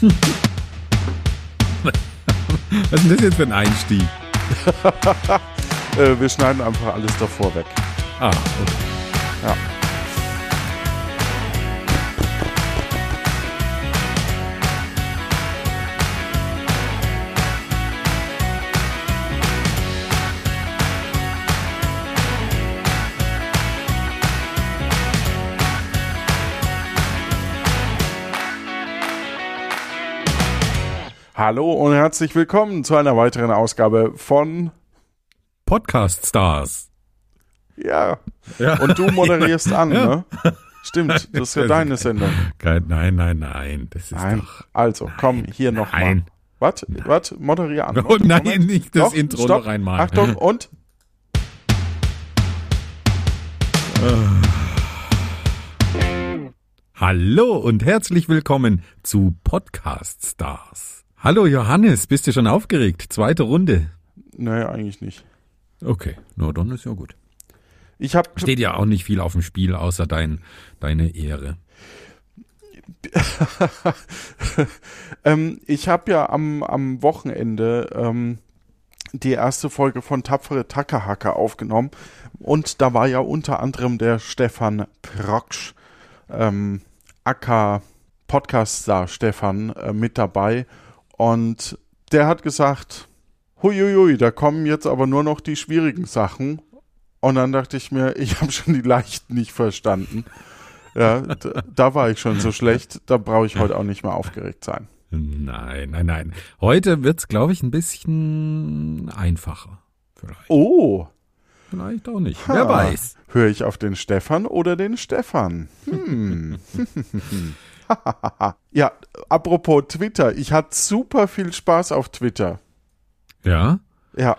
Was ist denn das jetzt für ein Einstieg? äh, wir schneiden einfach alles davor weg. Ah, okay. Ja. Hallo und herzlich willkommen zu einer weiteren Ausgabe von Podcast Stars. Ja. Ja. Und du moderierst an, Ja. ne? Stimmt, das ist ja deine Sendung. Kein, nein, nein, nein. Das ist Nein. doch. Also, komm, hier nochmal. Nein. Was? Was? Moderier an. Oh nein, Moment. nicht das Doch, Intro stopp. noch einmal. Achtung, und? Hallo und herzlich willkommen zu Podcast Stars. Hallo Johannes, bist du schon aufgeregt? Zweite Runde. Nee, eigentlich nicht. Okay, na dann ist ja gut. Ich habe Steht ja auch nicht viel auf dem Spiel, außer dein, deine Ehre. ähm, ich hab ja am, am Wochenende ähm, die erste Folge von Tapfere Tackerhacker aufgenommen und da war ja unter anderem der Stefan Proksch, ähm, Acker Podcast-Star Stefan äh, mit dabei und der hat gesagt, huiuiui, da kommen jetzt aber nur noch die schwierigen Sachen und dann dachte ich mir, ich habe schon die leichten nicht verstanden. Ja, da, da war ich schon so schlecht, da brauche ich heute auch nicht mehr aufgeregt sein. Nein, nein, nein. Heute wird's, glaube ich, ein bisschen einfacher. Vielleicht. Oh, Vielleicht auch nicht. Ha. Wer weiß. höre ich auf den Stefan oder den Stefan? Hm. ja, apropos Twitter, ich hatte super viel Spaß auf Twitter. Ja? Ja.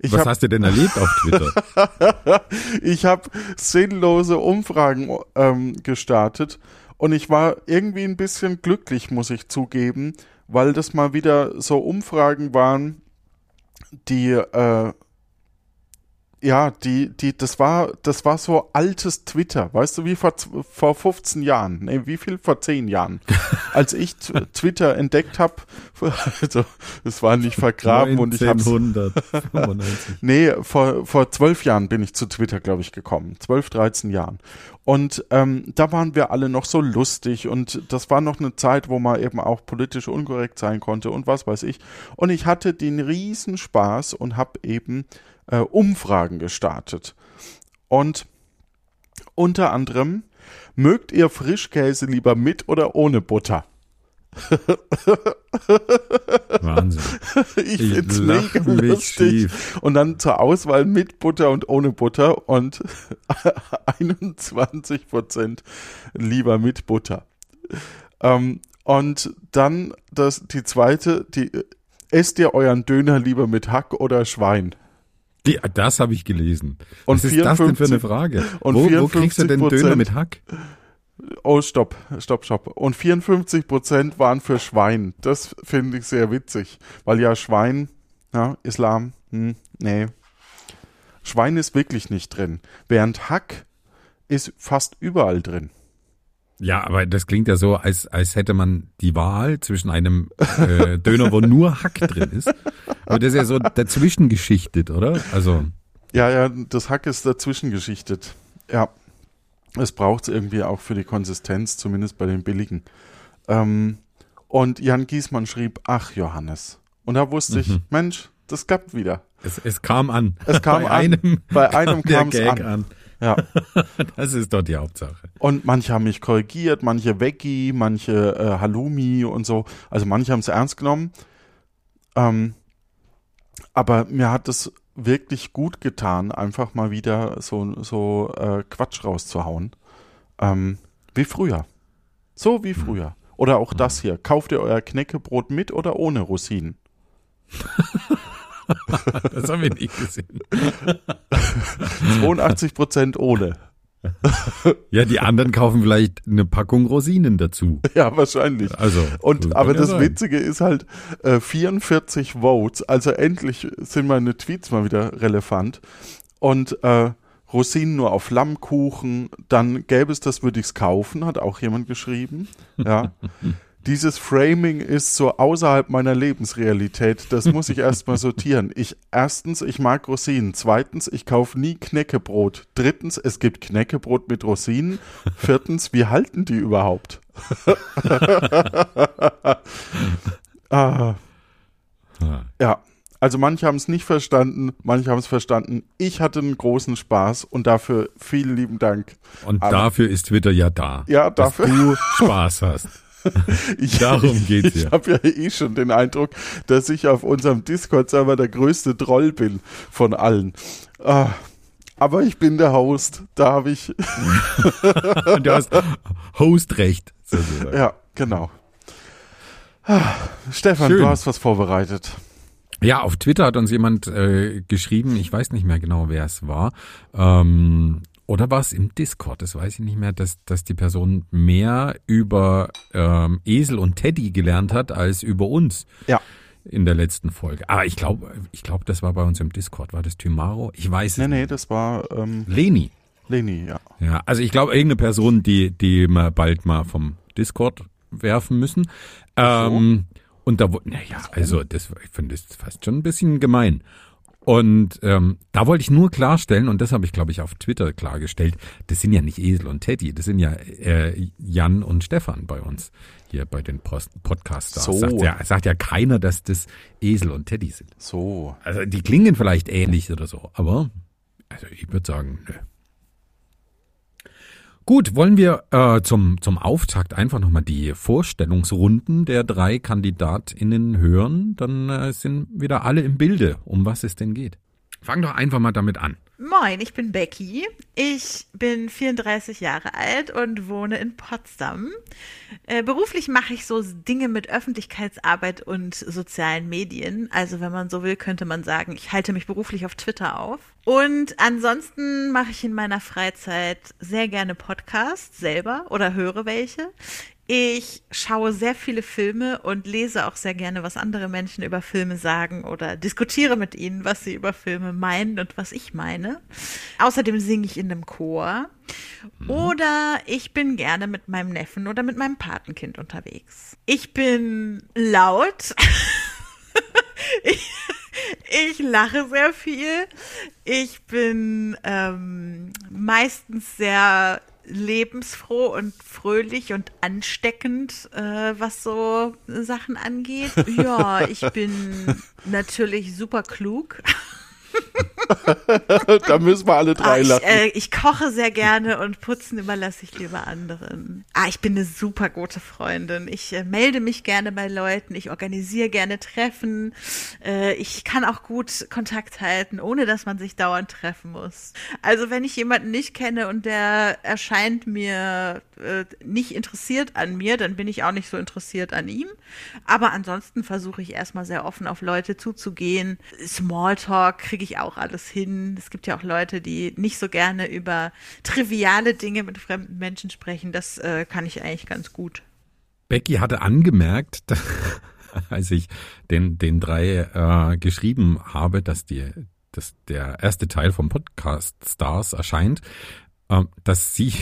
Ich Was habe hast du denn erlebt auf Twitter? ich hab sinnlose Umfragen ähm, gestartet und ich war irgendwie ein bisschen glücklich, muss ich zugeben, weil das mal wieder so Umfragen waren, die äh, ja, die, die, das war, das war so altes Twitter, weißt du, wie vor, vor 15 Jahren, nee, wie viel vor 10 Jahren, als ich Twitter entdeckt habe, also, es war nicht vergraben und ich habe 1995. Nee, vor, vor zwölf Jahren bin ich zu Twitter, glaube ich, gekommen. Zwölf, dreizehn Jahren. Und ähm, da waren wir alle noch so lustig und das war noch eine Zeit, wo man eben auch politisch unkorrekt sein konnte und was weiß ich. Und ich hatte den riesen Spaß und habe eben äh, Umfragen gestartet. Und unter anderem, mögt ihr Frischkäse lieber mit oder ohne Butter? Wahnsinn. Ich Ich find's mega lustig. schief. Und dann zur Auswahl mit Butter und ohne Butter und 21 Prozent lieber mit Butter. Ähm, und dann das, die zweite, die, esst ihr euren Döner lieber mit Hack oder Schwein? Die, das habe ich gelesen. Und Was ist das denn für eine 54 Frage? und wo, wo kriegst du denn 54%? Döner mit Hack? Oh, stopp, stopp, stopp. Und 54 Prozent waren für Schwein. Das finde ich sehr witzig, weil ja Schwein, ja, Islam, hm, nee. Schwein ist wirklich nicht drin, während Hack ist fast überall drin. Ja, aber das klingt ja so, als, als hätte man die Wahl zwischen einem äh, Döner, wo nur Hack drin ist. Aber das ist ja so dazwischen geschichtet, oder? Also, Ja, ja, das Hack ist dazwischen geschichtet. Ja, es braucht es irgendwie auch für die Konsistenz, zumindest bei den billigen. Ähm, und Jan Giesmann schrieb, ach Johannes. Und da wusste ich, Mensch, das klappt wieder. es, es kam an. Es kam Bei an. einem, Bei einem kam's Gag an. an. Ja. Das ist doch die Hauptsache. Und manche haben mich korrigiert, manche Veggie, manche äh, Halloumi und so. Also manche haben es ernst genommen. Ähm, aber mir hat es wirklich gut getan, einfach mal wieder so, so äh, Quatsch rauszuhauen. Ähm, wie früher. So wie früher. Oder auch das hier. Kauft ihr euer Knäckebrot mit oder ohne Rosinen? Das haben wir nicht gesehen. 82 Prozent ohne. Ja, die anderen kaufen vielleicht eine Packung Rosinen dazu. Ja, wahrscheinlich. Also. Und kann aber das sein. Witzige ist halt äh, 44 Votes, also endlich sind meine Tweets mal wieder relevant. Und äh, Rosinen nur auf Lammkuchen, dann gäbe es das, würde ich es kaufen, hat auch jemand geschrieben. Ja. dieses Framing ist so außerhalb meiner Lebensrealität. Das muss ich erstmal sortieren. Ich, erstens, ich mag Rosinen. Zweitens, ich kaufe nie Knäckebrot. Drittens, es gibt Knäckebrot mit Rosinen. Viertens, wie halten die überhaupt? ah. Ja, also manche haben es nicht verstanden, manche haben es verstanden. Ich hatte einen großen Spaß und dafür vielen lieben Dank. Und Aber, dafür ist Twitter ja da. Ja, dafür. Dass du Spaß hast. Ich, Darum geht's ja. Ich habe ja eh schon den Eindruck, dass ich auf unserem Discord-Server der größte Troll bin von allen. Ah, aber ich bin der Host. Da habe ich. du hast Hostrecht. Sozusagen. Ja, genau. Ah, Stefan, Schön. du hast was vorbereitet. Ja, auf Twitter hat uns jemand äh, geschrieben, ich weiß nicht mehr genau, wer es war. Ähm, oder war es im Discord, das weiß ich nicht mehr, dass, dass die Person mehr über ähm, Esel und Teddy gelernt hat als über uns. Ja. In der letzten Folge. Aber ich glaube, ich glaube, das war bei uns im Discord. War das Tymaro? Ich weiß nee, es nee, nicht. Nee, das war ähm, Leni. Leni, ja. Ja, also ich glaube, irgendeine Person, die, die wir bald mal vom Discord werfen müssen. Ähm, so. Und da, naja, also das, ich finde das fast schon ein bisschen gemein. Und ähm, da wollte ich nur klarstellen, und das habe ich, glaube ich, auf Twitter klargestellt, das sind ja nicht Esel und Teddy, das sind ja äh, Jan und Stefan bei uns hier bei den Post Podcasters. So. Sagt ja, sagt ja keiner, dass das Esel und Teddy sind. So. Also die klingen vielleicht ähnlich oder so, aber also ich würde sagen, nö. Gut, wollen wir äh, zum, zum Auftakt einfach nochmal die Vorstellungsrunden der drei KandidatInnen hören? Dann äh, sind wieder alle im Bilde, um was es denn geht. Fang doch einfach mal damit an. Moin, ich bin Becky. Ich bin 34 Jahre alt und wohne in Potsdam. Äh, beruflich mache ich so Dinge mit Öffentlichkeitsarbeit und sozialen Medien. Also wenn man so will, könnte man sagen, ich halte mich beruflich auf Twitter auf. Und ansonsten mache ich in meiner Freizeit sehr gerne Podcasts selber oder höre welche. Ich schaue sehr viele Filme und lese auch sehr gerne, was andere Menschen über Filme sagen oder diskutiere mit ihnen, was sie über Filme meinen und was ich meine. Außerdem singe ich in einem Chor. Mhm. Oder ich bin gerne mit meinem Neffen oder mit meinem Patenkind unterwegs. Ich bin laut. ich, ich lache sehr viel. Ich bin ähm, meistens sehr lebensfroh und fröhlich und ansteckend, äh, was so Sachen angeht. Ja, ich bin natürlich super klug. da müssen wir alle drei ah, ich, lachen. Äh, ich koche sehr gerne und putzen überlasse ich lieber anderen. Ah, ich bin eine super gute Freundin. Ich äh, melde mich gerne bei Leuten. Ich organisiere gerne Treffen. Äh, ich kann auch gut Kontakt halten, ohne dass man sich dauernd treffen muss. Also wenn ich jemanden nicht kenne und der erscheint mir äh, nicht interessiert an mir, dann bin ich auch nicht so interessiert an ihm. Aber ansonsten versuche ich erstmal sehr offen auf Leute zuzugehen. Smalltalk kriege ich auch alles hin. Es gibt ja auch Leute, die nicht so gerne über triviale Dinge mit fremden Menschen sprechen. Das äh, kann ich eigentlich ganz gut. Becky hatte angemerkt, als ich den, den drei äh, geschrieben habe, dass die dass der erste Teil vom Podcast Stars erscheint, ähm, dass sie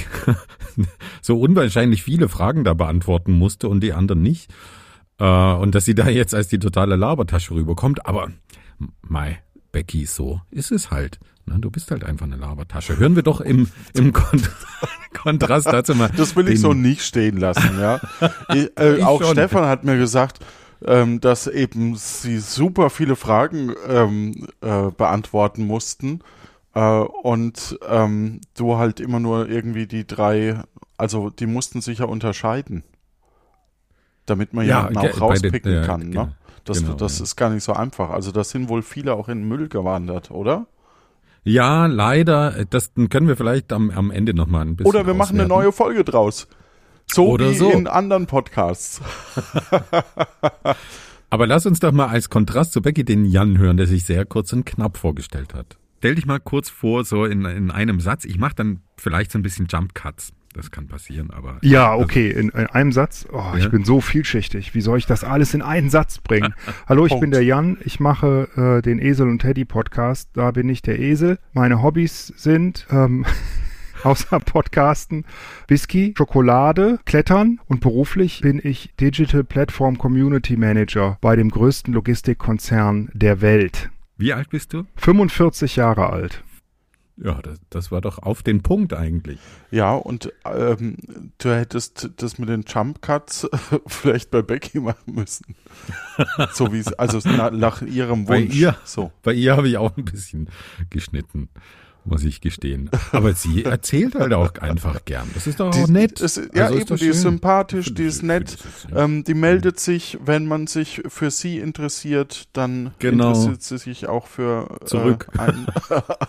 so unwahrscheinlich viele Fragen da beantworten musste und die anderen nicht. Äh, und dass sie da jetzt als die totale Labertasche rüberkommt. Aber, Mai, Becky, so ist es halt. Ne? Du bist halt einfach eine Labertasche. Hören wir doch im, im Kont Kontrast dazu mal. Das will ich so nicht stehen lassen, ja. ich, äh, ich auch schon. Stefan hat mir gesagt, ähm, dass eben sie super viele Fragen ähm, äh, beantworten mussten äh, und ähm, du halt immer nur irgendwie die drei, also die mussten sich ja unterscheiden, damit man ja, jemanden auch rauspicken den, kann. Genau, ne? Das, genau, das ja. ist gar nicht so einfach. Also da sind wohl viele auch in den Müll gewandert, oder? Ja, leider. Das können wir vielleicht am, am Ende nochmal ein bisschen. Oder wir machen eine neue Folge draus. So Oder wie so. in anderen Podcasts. Aber lass uns doch mal als Kontrast zu Becky den Jan hören, der sich sehr kurz und knapp vorgestellt hat. Stell dich mal kurz vor, so in, in einem Satz. Ich mache dann vielleicht so ein bisschen Jump Cuts. Das kann passieren, aber. Ja, okay, in, in einem Satz. Oh, ja? Ich bin so vielschichtig. Wie soll ich das alles in einen Satz bringen? Hallo, ich bin der Jan. Ich mache äh, den Esel und Teddy Podcast. Da bin ich der Esel. Meine Hobbys sind. Ähm, außer Podcasten, Whisky, Schokolade, Klettern und beruflich bin ich Digital Platform Community Manager bei dem größten Logistikkonzern der Welt. Wie alt bist du? 45 Jahre alt. Ja, das, das war doch auf den Punkt eigentlich. Ja, und ähm, du hättest das mit den Jump Cuts vielleicht bei Becky machen müssen. so wie es, also nach, nach ihrem Wunsch. Bei ihr, so. bei ihr habe ich auch ein bisschen geschnitten muss ich gestehen. Aber sie erzählt halt auch einfach gern. Das ist doch die, auch nett. Das, ja, also eben, die ist sympathisch, die ist nett. Ähm, die meldet sich, wenn man sich für sie interessiert, dann Genau. interessiert sie sich auch für Zurück. Äh, ein,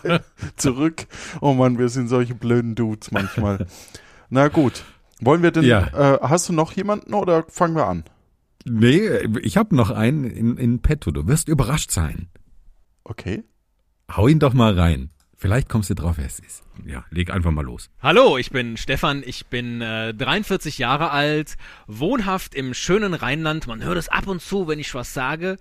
ein, zurück. Oh Mann, wir sind solche blöden Dudes manchmal. Na gut. Wollen wir denn, Ja. äh, hast du noch jemanden oder fangen wir an? Nee, ich habe noch einen in, in petto. Du wirst überrascht sein. Okay. Hau ihn doch mal rein. Vielleicht kommst du drauf, wer es ist. Ja, leg einfach mal los. Hallo, ich bin Stefan, ich bin äh, 43 Jahre alt, wohnhaft im schönen Rheinland. Man hört es ab und zu, wenn ich was sage.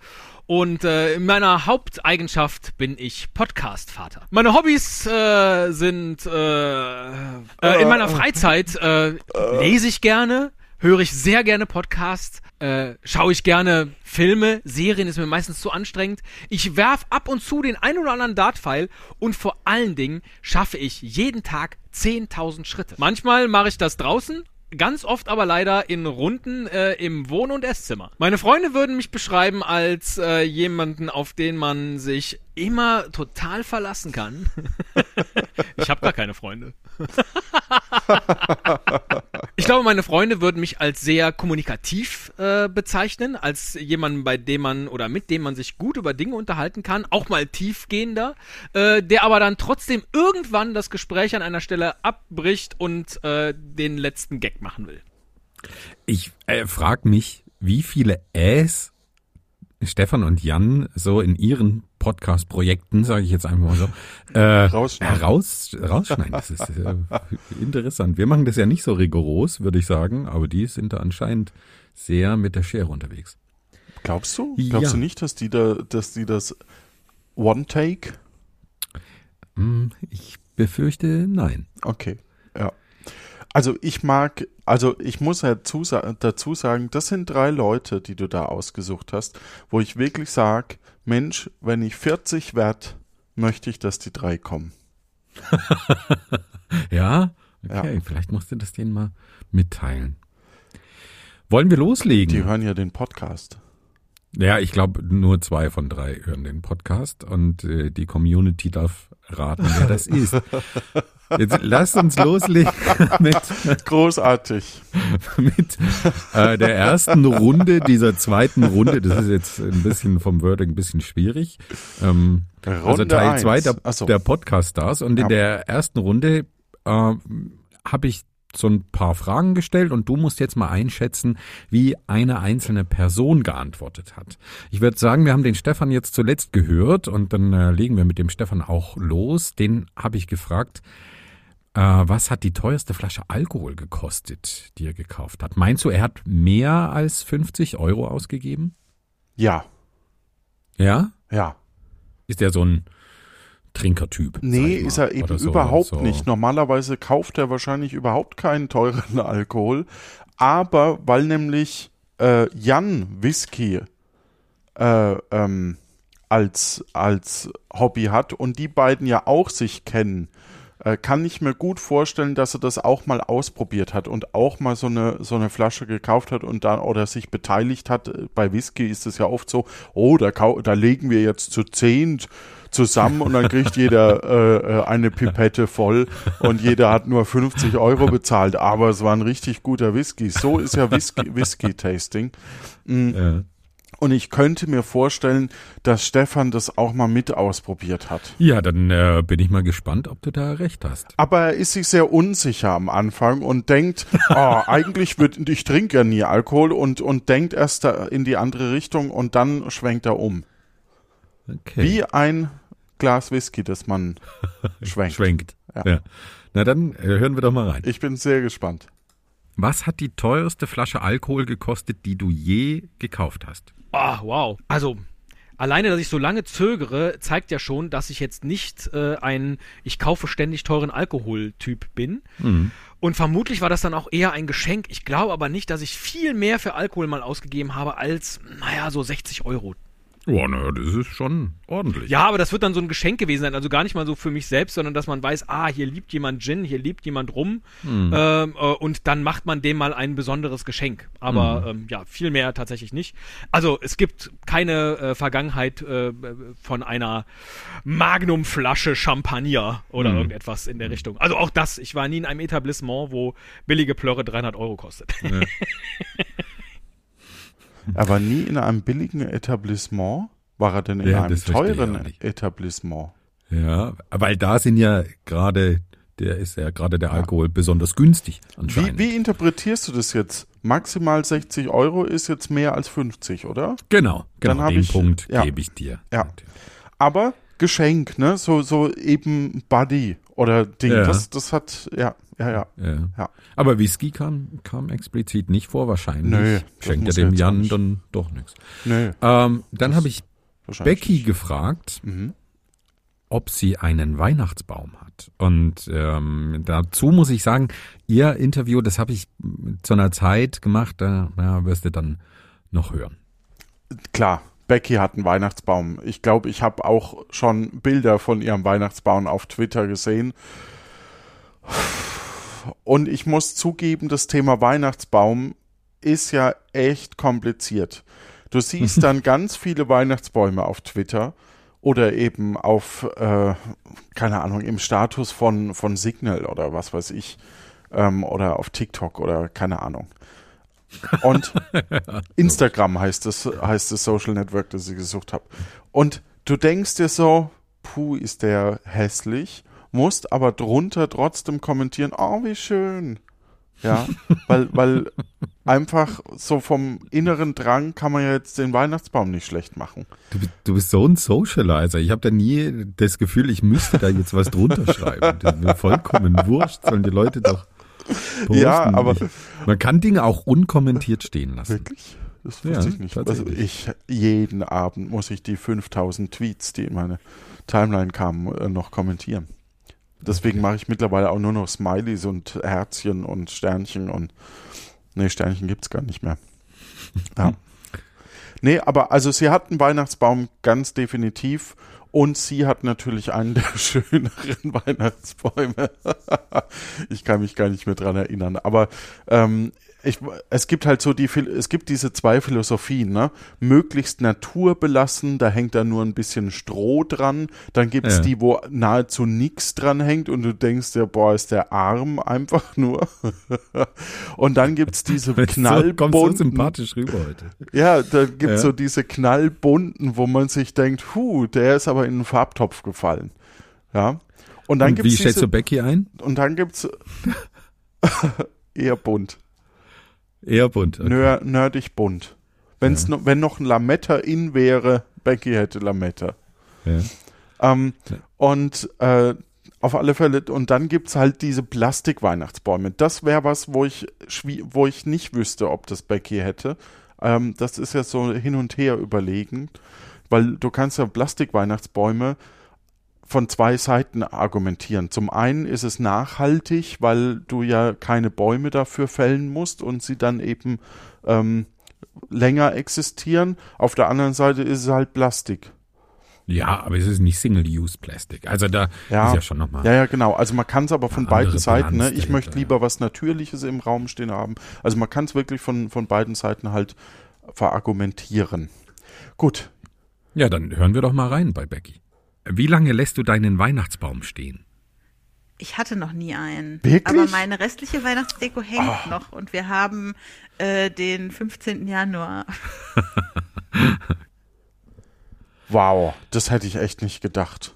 Und äh, in meiner Haupteigenschaft bin ich Podcast-Vater. Meine Hobbys äh, sind äh, äh, in meiner Freizeit äh, lese ich gerne, höre ich sehr gerne Podcasts, äh, schaue ich gerne Filme, Serien ist mir meistens zu anstrengend. Ich werf ab und zu den ein oder anderen Dartpfeil und vor allen Dingen schaffe ich jeden Tag 10.000 Schritte. Manchmal mache ich das draußen. Ganz oft aber leider in Runden äh, im Wohn- und Esszimmer. Meine Freunde würden mich beschreiben als äh, jemanden, auf den man sich immer total verlassen kann. ich habe gar keine Freunde. Ich glaube, meine Freunde würden mich als sehr kommunikativ äh, bezeichnen, als jemanden, bei dem man oder mit dem man sich gut über Dinge unterhalten kann, auch mal tiefgehender, äh, der aber dann trotzdem irgendwann das Gespräch an einer Stelle abbricht und äh, den letzten Gag machen will. Ich äh, frage mich, wie viele Äs Stefan und Jan so in ihren Podcast-Projekten, sage ich jetzt einfach mal so, äh, Rausschneiden. Raus, rausschneiden. Das ist äh, interessant. Wir machen das ja nicht so rigoros, würde ich sagen, aber die sind da anscheinend sehr mit der Schere unterwegs. Glaubst du? Ja. Glaubst du nicht, dass die da, dass die das One-Take? Hm, Ich befürchte, nein. Okay, ja. Also ich mag, also ich muss ja zusa- dazu sagen, das sind drei Leute, die du da ausgesucht hast, wo ich wirklich sage, Mensch, wenn ich 40 werd, möchte ich, dass die drei kommen. Ja? Okay, vielleicht musst du das denen mal mitteilen. Wollen wir loslegen? Die hören ja den Podcast. Ja, ich glaube, nur zwei von drei hören den Podcast und äh, die Community darf raten, wer das ist. Jetzt lasst uns loslegen mit, Großartig. mit äh, der ersten Runde dieser zweiten Runde. Das ist jetzt ein bisschen vom Wording ein bisschen schwierig. Ähm, also Runde Teil eins. zwei der, Ach so. der Podcast-Stars. Und Ja. in der ersten Runde äh, habe ich so ein paar Fragen gestellt und du musst jetzt mal einschätzen, wie eine einzelne Person geantwortet hat. Ich würde sagen, wir haben den Stefan jetzt zuletzt gehört und dann äh, legen wir mit dem Stefan auch los. Den habe ich gefragt, was hat die teuerste Flasche Alkohol gekostet, die er gekauft hat? Meinst du, er hat mehr als 50 Euro ausgegeben? Ja, Ja? ja. Ist er so ein Trinkertyp? Nee, ist er eben so- überhaupt so. nicht. Normalerweise kauft er wahrscheinlich überhaupt keinen teuren Alkohol. Aber weil nämlich äh, Jan Whisky äh, ähm, als, als Hobby hat und die beiden ja auch sich kennen, äh, kann ich mir gut vorstellen, dass er das auch mal ausprobiert hat und auch mal so eine, so eine Flasche gekauft hat und dann oder sich beteiligt hat. Bei Whisky ist es ja oft so, oh, da, da legen wir jetzt zu zehnt zusammen und dann kriegt jeder äh, äh, eine Pipette voll und jeder hat nur 50 Euro bezahlt, aber es war ein richtig guter Whisky. So ist ja Whisky, Whisky-Tasting. Ja. Und ich könnte mir vorstellen, dass Stefan das auch mal mit ausprobiert hat. Ja, dann äh, bin ich mal gespannt, ob du da recht hast. Aber er ist sich sehr unsicher am Anfang und denkt, oh, eigentlich wird, ich trinke ja nie Alkohol und, und denkt erst in die andere Richtung und dann schwenkt er um. Okay. Wie ein Glas Whisky, das man schwenkt. Schwenkt. Ja. Ja. Na dann äh, hören wir doch mal rein. Ich bin sehr gespannt. Was hat die teuerste Flasche Alkohol gekostet, die du je gekauft hast? Ah, wow. Also, alleine, dass ich so lange zögere, zeigt ja schon, dass ich jetzt nicht äh, ein ich kaufe ständig teuren Alkohol-Typ bin. Mhm. Und vermutlich war das dann auch eher ein Geschenk. Ich glaube aber nicht, dass ich viel mehr für Alkohol mal ausgegeben habe als, naja, so 60 Euro. Oh, naja, das ist schon ordentlich. Ja, aber das wird dann so ein Geschenk gewesen sein. Also gar nicht mal so für mich selbst, sondern dass man weiß, ah, hier liebt jemand Gin, hier liebt jemand rum. Mhm. Ähm, äh, und dann macht man dem mal ein besonderes Geschenk. Aber ähm, ja, viel mehr tatsächlich nicht. Also es gibt keine äh, Vergangenheit äh, von einer Magnumflasche Champagner oder Mhm. irgendetwas in der Richtung. Also auch das. Ich war nie in einem Etablissement, wo billige Plörre 300 Euro kostet. Er war nie in einem billigen Etablissement. War er denn in Ja, einem teuren. Etablissement? Ja, weil da sind ja gerade, der ist ja gerade der Alkohol besonders günstig Wie, anscheinend. wie interpretierst du das jetzt? Maximal 60 Euro ist jetzt mehr als 50, oder? Genau, Dann genau, hab den ich- Punkt ja. gebe ich dir. Ja. Aber Geschenk, ne? So, so eben Buddy oder Ding. Ja. Das, das hat, ja, ja, ja. Ja. Ja. Aber Whisky kam, kam explizit nicht vor, wahrscheinlich. Nö, Schenkt er muss dem Jan nicht. dann doch nichts. Nö, Ähm, dann habe ich. Becky gefragt, Mhm. ob sie einen Weihnachtsbaum hat. Und ähm, dazu muss ich sagen, ihr Interview, das habe ich zu einer Zeit gemacht, da ja, wirst du dann noch hören. Klar, Becky hat einen Weihnachtsbaum. Ich glaube, ich habe auch schon Bilder von ihrem Weihnachtsbaum auf Twitter gesehen. Und ich muss zugeben, das Thema Weihnachtsbaum ist ja echt kompliziert. Du siehst dann ganz viele Weihnachtsbäume auf Twitter oder eben auf, äh, keine Ahnung, im Status von, von Signal oder was weiß ich, ähm, oder auf TikTok oder keine Ahnung. Und Instagram heißt das, heißt das Social Network, das ich gesucht habe. Und du denkst dir so, puh, ist der hässlich, musst aber drunter trotzdem kommentieren, oh, wie schön. Ja, weil, weil einfach so vom inneren Drang kann man ja jetzt den Weihnachtsbaum nicht schlecht machen. Du, bist- du bist so ein Socializer. Ich habe da nie das Gefühl, ich müsste da jetzt was drunter schreiben. Das ist mir vollkommen wurscht, sollen die Leute doch posten. Ja, aber- ich, man kann Dinge auch unkommentiert stehen lassen. Wirklich? Das wusste Ja, ich nicht. Also ich, jeden Abend muss ich die 5000 Tweets, die in meine Timeline kamen, äh, noch kommentieren. Deswegen mache ich mittlerweile auch nur noch Smileys und Herzchen und Sternchen und nee, Sternchen gibt's gar nicht mehr. Ja. Nee, aber also sie hat einen Weihnachtsbaum ganz definitiv und sie hat natürlich einen der schöneren Weihnachtsbäume. ich kann mich gar nicht mehr dran erinnern, aber ähm, ich, es gibt halt so die, es gibt diese zwei Philosophien, ne? Möglichst naturbelassen, da hängt da nur ein bisschen Stroh dran. Dann gibt's Ja. die, wo nahezu nichts dran hängt und du denkst dir, boah, ist der Arm einfach nur. und dann gibt's diese So, kommst so knallbunten, sympathisch rüber heute. ja, da gibt's Ja. so diese knallbunten, wo man sich denkt, hu, der ist aber in einen Farbtopf gefallen. Ja. Und dann Und wie gibt's schätzt diese, du Becky ein? und dann gibt's eher bunt. Eher bunt. okay. Nör, nerdig bunt. Wenn's noch, wenn noch ein Lametta in wäre, Becky hätte Lametta. Ja. Ähm, Ja. Und äh, auf alle Fälle, und dann gibt's halt diese Plastik-Weihnachtsbäume. Das wäre was, wo ich, wo ich nicht wüsste, ob das Becky hätte. Ähm, das ist ja so hin und her überlegen, weil du kannst ja Plastik-Weihnachtsbäume von zwei Seiten argumentieren. Zum einen ist es nachhaltig, weil du ja keine Bäume dafür fällen musst und sie dann eben ähm, länger existieren. Auf der anderen Seite ist es halt Plastik. ja, aber es ist nicht Single-Use-Plastik. Also da Ja. ist ja schon nochmal. Ja, ja, genau. Also man kann es aber von beiden Seiten. Ne? Ich möchte lieber was Natürliches im Raum stehen haben. Also man kann es wirklich von, von beiden Seiten halt verargumentieren. Gut. Ja, dann hören wir doch mal rein bei Becky. Wie lange lässt du deinen Weihnachtsbaum stehen? Ich hatte noch nie einen. Wirklich? Aber meine restliche Weihnachtsdeko hängt noch und wir haben äh, den 15. Januar. Wow, das hätte ich echt nicht gedacht.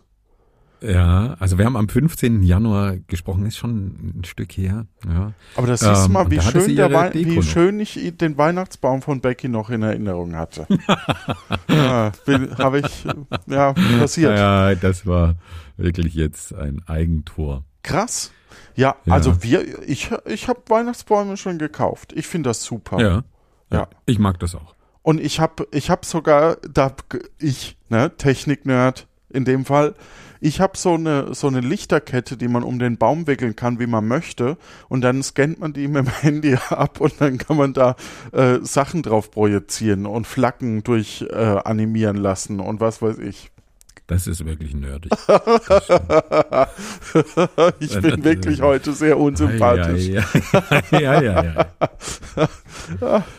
Ja, also wir haben am 15. Januar gesprochen, ist schon ein Stück her. Ja. Aber das Ähm, mal, und wie schön, wie schön ich den Weihnachtsbaum von Becky noch in Erinnerung hatte. ja, Habe ich, ja, passiert. Ja, das war wirklich jetzt ein Eigentor. Krass. Ja, Ja. also wir, ich, ich habe Weihnachtsbäume schon gekauft. Ich finde das super. Ja. Ja. Ich mag das auch. Und ich habe ich hab sogar, da ich, ne, Technik-Nerd in dem Fall, ich habe so eine, so eine Lichterkette, die man um den Baum wickeln kann, wie man möchte. Und dann scannt man die mit dem Handy ab und dann kann man da äh, Sachen drauf projizieren und Flaggen durch äh, animieren lassen und was weiß ich. Das ist wirklich nerdig. ich bin wirklich heute sehr unsympathisch. Ja, ja, ja.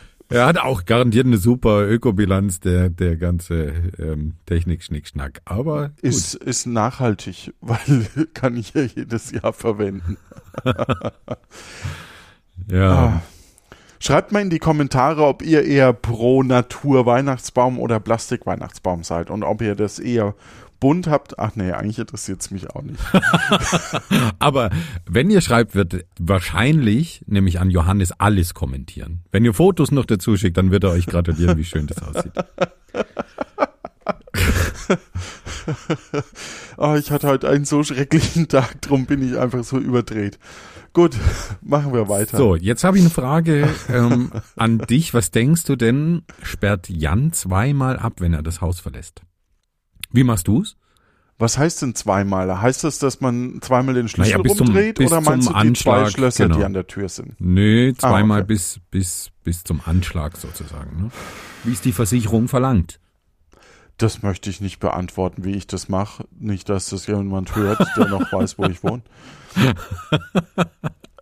Er hat auch garantiert eine super Ökobilanz, der, der ganze ähm, Technik-Schnickschnack. Aber gut. Ist, ist nachhaltig, weil kann ich ja jedes Jahr verwenden. ja. Ah. Schreibt mal in die Kommentare, ob ihr eher pro Natur-Weihnachtsbaum oder Plastik-Weihnachtsbaum seid und ob ihr das eher bunt habt. Ach nee, eigentlich interessiert es mich auch nicht. Aber wenn ihr schreibt, wird wahrscheinlich, nämlich an Johannes, alles kommentieren. Wenn ihr Fotos noch dazu schickt, dann wird er euch gratulieren, wie schön das aussieht. oh, ich hatte heute einen so schrecklichen Tag, drum bin ich einfach so überdreht. Gut, machen wir weiter. So, jetzt habe ich eine Frage ähm, an dich. Was denkst du denn, sperrt Jan zweimal ab, wenn er das Haus verlässt? Wie machst du's? Was heißt denn zweimal? Heißt das, dass man zweimal den Schlüssel Naja, bis zum- rumdreht bis oder meinst zum du die Anschlag, zwei Schlösser, die genau. an der Tür sind? Nö, zweimal Ah, okay. bis, bis, bis zum Anschlag sozusagen. Ne? Wie es die Versicherung verlangt. Das möchte ich nicht beantworten, wie ich das mache. Nicht, dass das jemand hört, der noch weiß, wo ich wohne.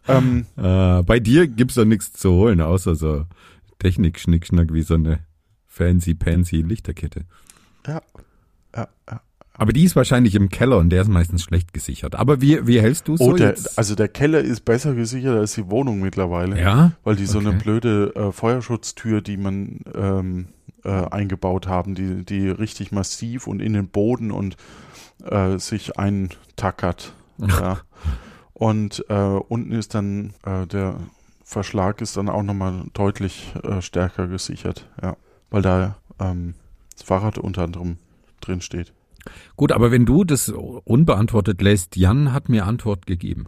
ähm, Äh, bei dir gibt's doch nichts zu holen, außer so Technik-Schnickschnack wie so eine fancy-pansy Lichterkette. ja, ja, ja. Aber die ist wahrscheinlich im Keller und der ist meistens schlecht gesichert. Aber wie, wie hältst du so Oh, der, jetzt? also der Keller ist besser gesichert als die Wohnung mittlerweile. ja? Weil die so eine Okay. blöde äh, Feuerschutztür, die man ähm, äh, eingebaut haben, die, die richtig massiv und in den Boden und äh, sich eintackert. ja. Und äh, unten ist dann äh, der Verschlag ist dann auch nochmal deutlich äh, stärker gesichert, ja. Weil da ähm, das Fahrrad unter anderem drin steht. Gut, aber wenn du das unbeantwortet lässt, Jan hat mir Antwort gegeben.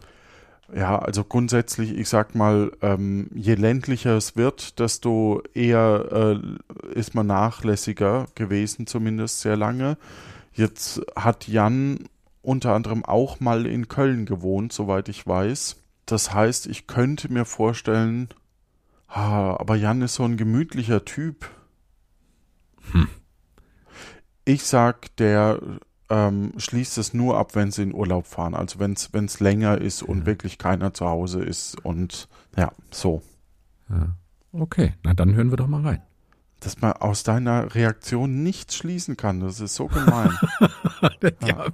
Ja, also grundsätzlich, ich sag mal, ähm, je ländlicher es wird, desto eher äh, ist man nachlässiger gewesen, zumindest sehr lange. Jetzt hat Jan unter anderem auch mal in Köln gewohnt, soweit ich weiß. Das heißt, ich könnte mir vorstellen, ah, aber Jan ist so ein gemütlicher Typ. Ich sag, der ähm, schließt es nur ab, wenn sie in Urlaub fahren. Also wenn es länger ist und wirklich keiner zu Hause ist und ja, so. Ja. Okay, na dann hören wir doch mal rein. Dass man aus deiner Reaktion nichts schließen kann, das ist so gemein. ja,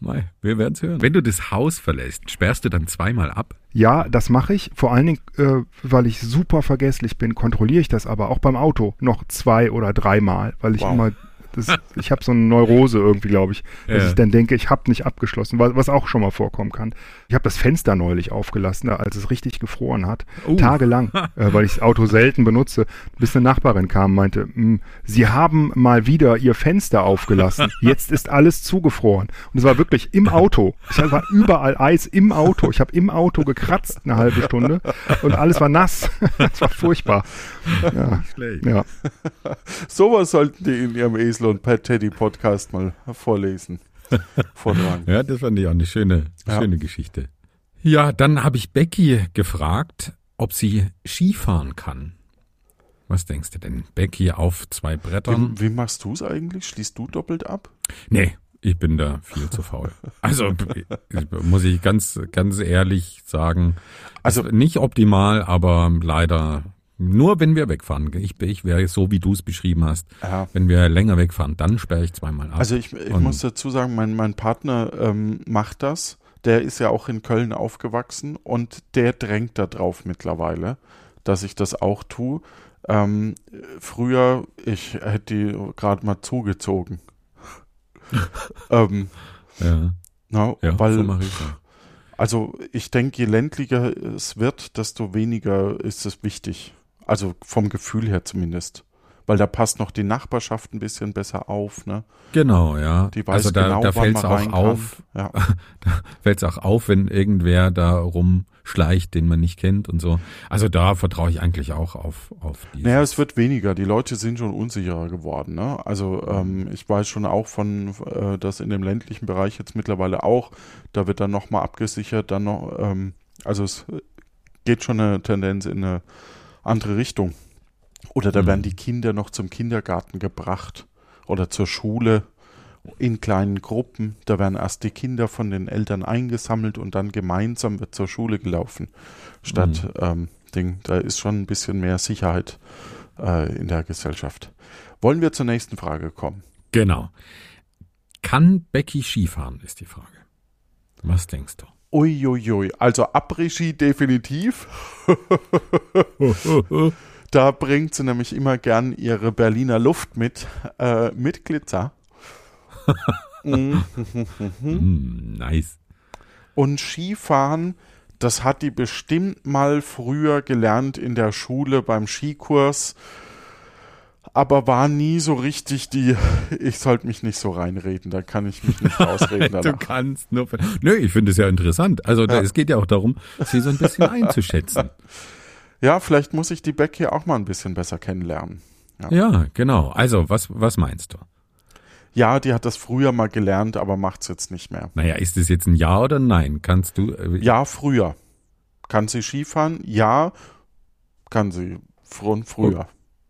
Mai, wir werden's hören. Wenn du das Haus verlässt, sperrst du dann zweimal ab? Ja, das mache ich. Vor allen Dingen, äh, weil ich super vergesslich bin, kontrolliere ich das aber auch beim Auto noch zwei oder dreimal, weil ich Wow. immer, das, ich habe so eine Neurose irgendwie, glaube ich, dass Ja. ich dann denke, ich habe nicht abgeschlossen, was, was auch schon mal vorkommen kann. Ich habe das Fenster neulich aufgelassen, als es richtig gefroren hat, Oh. tagelang, äh, weil ich das Auto selten benutze, bis eine Nachbarin kam und meinte, "Hm, Sie haben mal wieder Ihr Fenster aufgelassen. Jetzt ist alles zugefroren. Und es war wirklich im Auto. Es war überall Eis im Auto. Ich habe im Auto gekratzt eine halbe Stunde und alles war nass. Es war furchtbar. Ja, Schlecht. ja. Sowas sollten die in ihrem Esel und Pet Teddy Podcast mal vorlesen. Vortragen. Ja, das fand ich auch eine schöne, Ja. schöne Geschichte. Ja, dann habe ich Becky gefragt, ob sie Skifahren kann. Was denkst du denn? Becky auf zwei Brettern? Wie, wie machst du es eigentlich? Schließt du doppelt ab? Nee, ich bin da viel zu faul. Also muss ich ganz, ganz ehrlich sagen, Also- also nicht optimal, aber leider nur, wenn wir wegfahren. Ich, ich wäre so, wie du es beschrieben hast. Ja. Wenn wir länger wegfahren, dann sperre ich zweimal ab. Also ich, ich muss dazu sagen, mein, mein Partner ähm, macht das. Der ist ja auch in Köln aufgewachsen und der drängt da drauf mittlerweile, dass ich das auch tue. Ähm, früher, ich hätte die gerade mal zugezogen. ähm, ja, na, ja weil, so ich also ich denke, je ländlicher es wird, desto weniger ist es wichtig. Also vom Gefühl her zumindest. weil da passt noch die Nachbarschaft ein bisschen besser auf, ne? Genau, ja. Die weiß also da, genau, da fällt man es auch auf, kann. Ja. da fällt es auch auf, wenn irgendwer da rumschleicht, den man nicht kennt und so. Also da vertraue ich eigentlich auch auf, auf die. Naja, es wird weniger. Die Leute sind schon unsicherer geworden. Ne? Also ähm, ich weiß schon auch von, äh, dass in dem ländlichen Bereich jetzt mittlerweile auch, da wird dann nochmal abgesichert, dann noch, ähm, also es geht schon eine Tendenz in eine andere Richtung. Oder da Mhm. werden die Kinder noch zum Kindergarten gebracht oder zur Schule in kleinen Gruppen. Da werden erst die Kinder von den Eltern eingesammelt und dann gemeinsam wird zur Schule gelaufen. Statt ähm, Ding, da ist schon ein bisschen mehr Sicherheit äh, in der Gesellschaft. Wollen wir zur nächsten Frage kommen? Genau. Kann Becky Skifahren, ist die Frage. Was denkst du? Uiuiui, also Après-Ski definitiv. da bringt sie nämlich immer gern ihre Berliner Luft mit, äh, mit Glitzer. Mhm. Hm, nice. Und Skifahren, das hat die bestimmt mal früher gelernt in der Schule beim Skikurs, aber war nie so richtig die, ich sollte mich nicht so reinreden, da kann ich mich nicht ausreden Du danach. kannst nur. Nö, ich finde es ja interessant. Also Ja. es geht ja auch darum, sie so ein bisschen einzuschätzen. Ja, vielleicht muss ich die Becky auch mal ein bisschen besser kennenlernen. Ja, genau. Also, was, was meinst du? Ja, die hat das früher mal gelernt, aber macht's jetzt nicht mehr. Naja, ist es jetzt ein Ja oder Nein? Kannst du. Äh, Ja, früher. Kann sie Skifahren? Ja, kann sie von früher.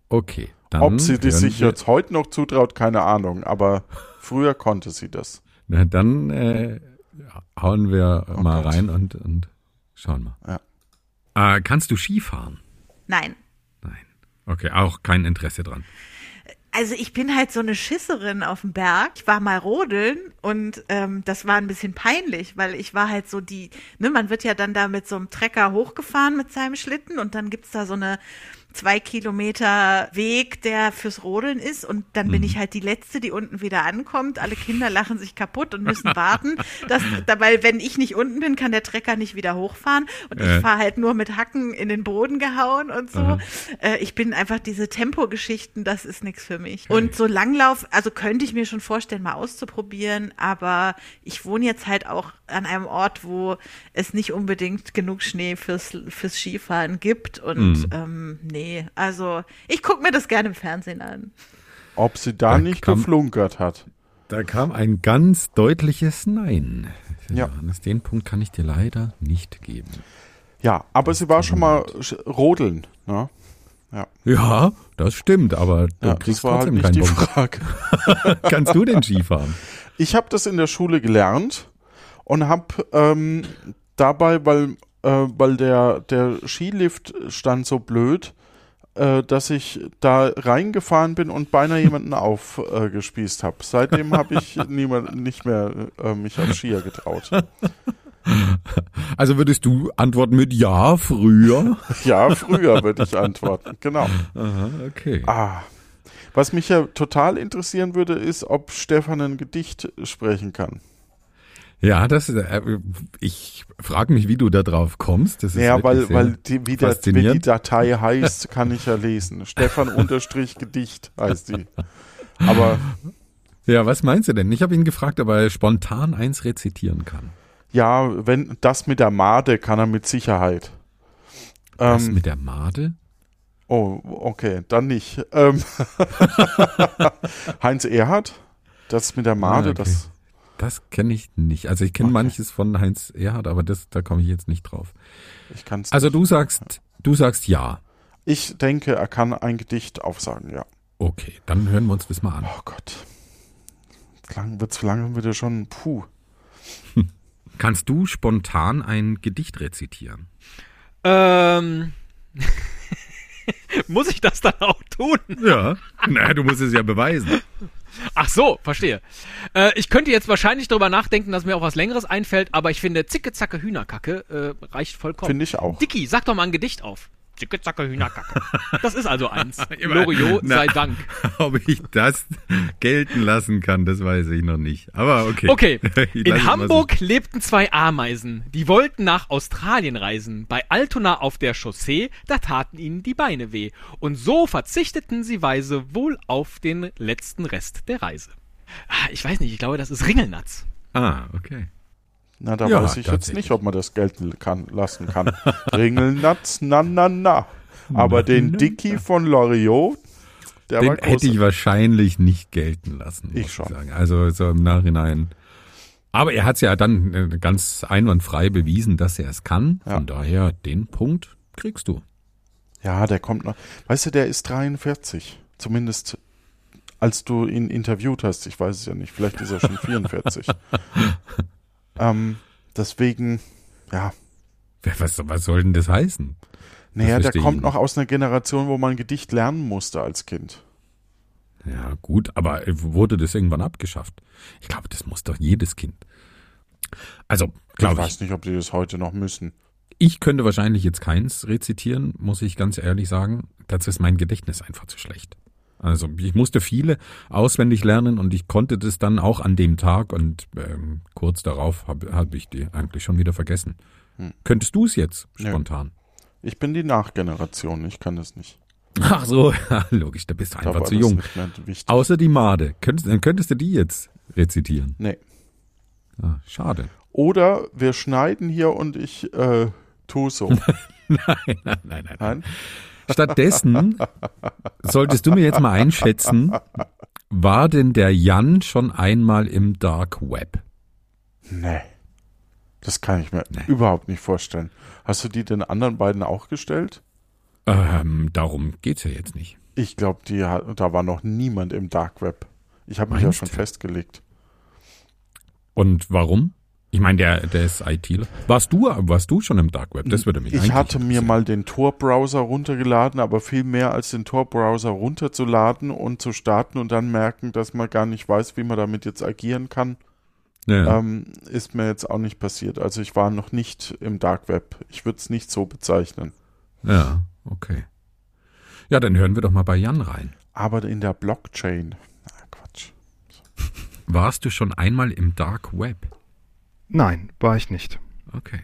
Okay. Dann Ob sie das hören sich jetzt heute noch zutraut, keine Ahnung, aber früher konnte sie das. Na, dann äh, hauen wir Oh mal Gott. rein und, und schauen mal. Ja. Äh, kannst du Skifahren? Nein. Nein. Okay, auch kein Interesse dran. Also ich bin halt so eine Schisserin auf dem Berg. Ich war mal rodeln und ähm, das war ein bisschen peinlich, weil ich war halt so die, ne, man wird ja dann da mit so einem Trecker hochgefahren mit seinem Schlitten und dann gibt's da so eine zwei Kilometer Weg, der fürs Rodeln ist. Und dann bin ich halt die Letzte, die unten wieder ankommt. Alle Kinder lachen sich kaputt und müssen warten, dass, da, weil wenn ich nicht unten bin, kann der Trecker nicht wieder hochfahren. Und Äh. ich fahre halt nur mit Hacken in den Boden gehauen und so. Äh, ich bin einfach diese Tempogeschichten, das ist nichts für mich. Und so Langlauf, also könnte ich mir schon vorstellen, mal auszuprobieren, aber ich wohne jetzt halt auch an einem Ort, wo es nicht unbedingt genug Schnee fürs, fürs Skifahren gibt. Und ähm, nee, also ich gucke mir das gerne im Fernsehen an. Ob sie da Da nicht kam- geflunkert hat. Da kam ein ganz deutliches Nein. Ja. Johannes, den Punkt kann ich dir leider nicht geben. Ja, aber sie war schon mal rodeln. Ne? Ja, das stimmt, aber du Ja, kriegst das war halt trotzdem nicht keinen die. Frage. Kannst du denn Skifahren? Ich habe das in der Schule gelernt und habe ähm, dabei, weil, äh, weil der, der Skilift stand so blöd, äh, dass ich da reingefahren bin und beinahe jemanden aufgespießt äh, habe. Seitdem habe ich niemand, nicht mehr äh, mich auf Skier getraut. Also würdest du antworten mit Ja früher? Ja, früher würde ich antworten. Genau. Aha, okay. Ah. Was mich ja total interessieren würde, ist, ob Stefan ein Gedicht sprechen kann. Ja, das äh, ich frage mich, wie du da drauf kommst. Das ist Ja, weil, weil die, wie, der, wie die. Datei heißt, kann ich ja lesen. Stefan unterstrich Gedicht heißt die. Aber Ja, was meinst du denn? Ich habe ihn gefragt, ob er spontan eins rezitieren kann. ja, wenn das mit der Made kann er mit Sicherheit. Was Ähm, mit der Made? oh, okay, dann nicht. Ähm, Heinz Erhardt, das mit der Made, Ah, okay. das. Das kenne ich nicht. Also ich kenne Okay. manches von Heinz Erhard, aber das, da komme ich jetzt nicht drauf. Ich kann's Also nicht. du sagst, du sagst ja. Ich denke, er kann ein Gedicht aufsagen, ja. Okay, dann hören wir uns das mal an. Oh Gott. Lang wird's langsam wieder schon, puh. Kannst du spontan ein Gedicht rezitieren? Ähm. Muss ich das dann auch tun? Ja. Na, du musst es ja beweisen. Ach so, verstehe. Äh, ich könnte jetzt wahrscheinlich darüber nachdenken, dass mir auch was Längeres einfällt, aber ich finde Zicke, Zacke, Hühnerkacke äh, reicht vollkommen. Finde ich auch. Dicky, sag doch mal ein Gedicht auf. Zicke, zacke, Hühnerkacke. Das ist also eins. Loriot sei Dank. Ob ich das gelten lassen kann, das weiß ich noch nicht. Aber okay. Okay, in Hamburg lebten zwei Ameisen. Die wollten nach Australien reisen. Bei Altona auf der Chaussee, da taten ihnen die Beine weh. Und so verzichteten sie weise wohl auf den letzten Rest der Reise. Ah, Ich weiß nicht, ich glaube, das ist Ringelnatz. Ah, okay. Na, da Ja, weiß ich jetzt nicht, ob man das gelten kann, lassen kann. Ringelnatz, na, na, na. Aber den Dicky von Loriot, der Den war hätte ich wahrscheinlich nicht gelten lassen. Ich schon. Sagen. Also so im Nachhinein. Aber er hat es ja dann äh, ganz einwandfrei bewiesen, dass er es kann. Ja. Von daher, den Punkt kriegst du. Ja, der kommt noch. Weißt du, der ist 43. Zumindest als du ihn interviewt hast. Ich weiß es ja nicht. Vielleicht ist er schon 44. ähm, deswegen, ja. Was, was soll denn das heißen? Naja, der verstehe ich kommt noch aus einer Generation, wo man Gedicht lernen musste als Kind. Ja, gut, aber wurde das irgendwann abgeschafft? Ich glaube, das muss doch jedes Kind. Also, Ich glaube weiß ich, nicht, ob die das heute noch müssen. ich könnte wahrscheinlich jetzt keins rezitieren, muss ich ganz ehrlich sagen. Dazu ist mein Gedächtnis einfach zu schlecht. Also ich musste viele auswendig lernen und ich konnte das dann auch an dem Tag und ähm, kurz darauf habe hab ich die eigentlich schon wieder vergessen. Hm. Könntest du es jetzt spontan? Ich bin die Nachgeneration, ich kann das nicht. Ach so, ja, logisch, da bist du einfach zu jung. Außer die Made. Könntest, dann könntest du die jetzt rezitieren. Nee. Ah, schade. Oder wir schneiden hier und ich äh, tu so. Nein, nein, nein, nein. Nein? Stattdessen solltest du mir jetzt mal einschätzen, war denn der Jan schon einmal im Dark Web? Nee. Das kann ich mir Nee. überhaupt nicht vorstellen. Hast du die den anderen beiden auch gestellt? Ähm, darum geht's ja jetzt nicht. Ich glaube, da war noch niemand im Dark Web. Ich habe mich ja schon festgelegt. Und warum? Ich meine, der, der ist ITler. Warst du, warst du schon im Dark Web? Das würde mich Ich hatte mir mal den Tor-Browser runtergeladen, aber viel mehr als den Tor-Browser runterzuladen und zu starten und dann merken, dass man gar nicht weiß, wie man damit jetzt agieren kann, Ja. ähm, ist mir jetzt auch nicht passiert. Also ich war noch nicht im Dark Web. Ich würde es nicht so bezeichnen. ja, okay. Ja, dann hören wir doch mal bei Jan rein. Aber in der Blockchain. Na, Quatsch. Warst du schon einmal im Dark Web? Nein, war ich nicht. Okay.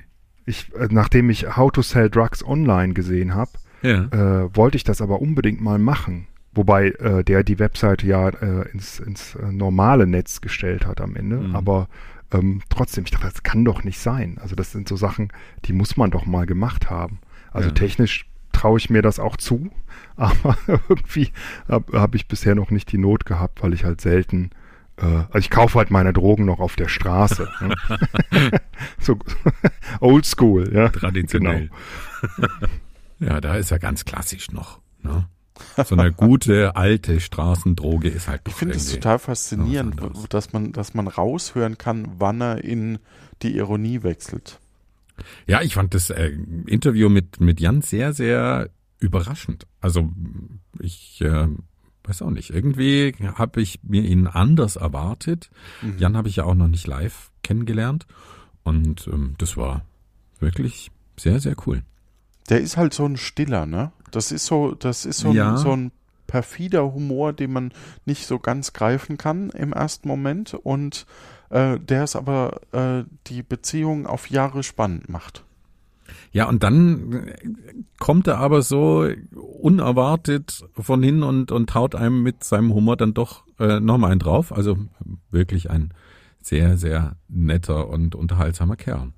Ich, äh, nachdem ich How to Sell Drugs Online gesehen habe, Ja. äh, wollte ich das aber unbedingt mal machen. Wobei äh, der die Webseite ja äh, ins, ins äh, normale Netz gestellt hat am Ende. Mhm. Aber ähm, trotzdem, ich dachte, das kann doch nicht sein. Also das sind so Sachen, die muss man doch mal gemacht haben. Also Ja. technisch traue ich mir das auch zu, aber irgendwie habe hab ich bisher noch nicht die Not gehabt, weil ich halt selten also ich kaufe halt meine Drogen noch auf der Straße. ne? so old school, ja. Traditionell. Genau. ja, da ist er ganz klassisch noch. Ne? So eine gute alte Straßendroge ist halt. Ich finde es total faszinierend, dass man, dass man raushören kann, wann er in die Ironie wechselt. Ja, ich fand das äh, Interview mit mit Jan sehr sehr überraschend. Also ich äh, weiß auch nicht. Irgendwie habe ich mir ihn anders erwartet. Mhm. Jan habe ich ja auch noch nicht live kennengelernt und ähm, das war wirklich sehr sehr cool. Der ist halt so ein Stiller, ne? Das ist so, das ist so, Ja. ein, so ein perfider Humor, den man nicht so ganz greifen kann im ersten Moment und äh, der es aber äh, die Beziehung auf Jahre spannend macht. Ja, und dann äh, kommt er aber so unerwartet von hin und, und haut einem mit seinem Humor dann doch äh, nochmal einen drauf. Also wirklich ein sehr, sehr netter und unterhaltsamer Kerl.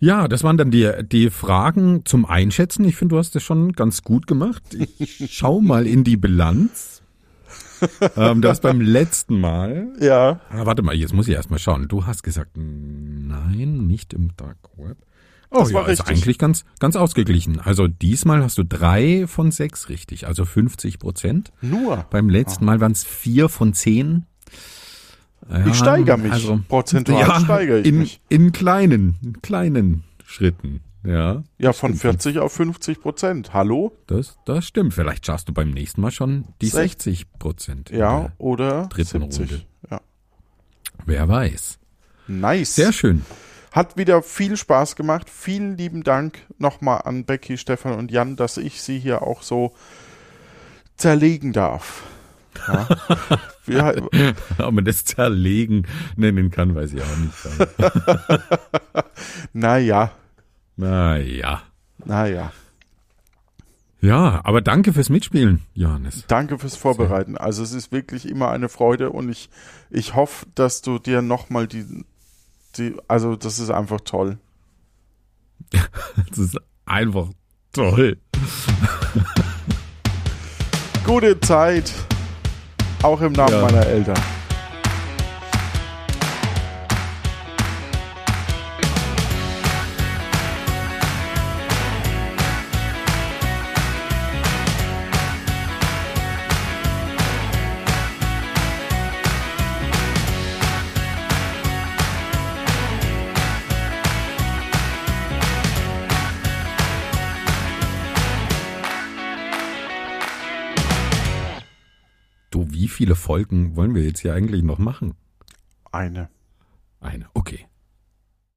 Ja, das waren dann die, die Fragen zum Einschätzen. Ich finde, du hast das schon ganz gut gemacht. Ich schau mal in die Bilanz. ähm, du hast beim letzten Mal Ja. Ah, warte mal, jetzt muss ich erst mal schauen. Du hast gesagt, nein, nicht im Dark Web. Oh Das ja, war ist richtig. eigentlich ganz, ganz ausgeglichen. Also diesmal hast du drei von sechs richtig, also 50 Prozent. Nur. Beim letzten Mal waren es vier von zehn. Ja, Ich steigere mich. Also, Prozentual ja, steigere ich in, mich. in kleinen, in kleinen Schritten. Ja, Ja, von 40 auf 50 Prozent. Hallo? das, das stimmt. Vielleicht schaffst du beim nächsten Mal schon die Sech- 60 Prozent. Ja, oder dritten 70. Runde. Ja. Wer weiß. Nice. Sehr schön. Hat wieder viel Spaß gemacht. Vielen lieben Dank nochmal an Becky, Stefan und Jan, dass ich sie hier auch so zerlegen darf. Ja. Ob man das zerlegen nennen kann, weiß ich auch nicht. naja, Naja. naja. Ja, aber danke fürs Mitspielen, Johannes. Danke fürs Vorbereiten. Also es ist wirklich immer eine Freude und ich, ich hoffe, dass du dir nochmal die, die, also das ist einfach toll. Das ist einfach toll. Gute Zeit, auch im Namen Ja. meiner Eltern. Viele Folgen wollen wir jetzt hier eigentlich noch machen? Eine. Eine. Okay.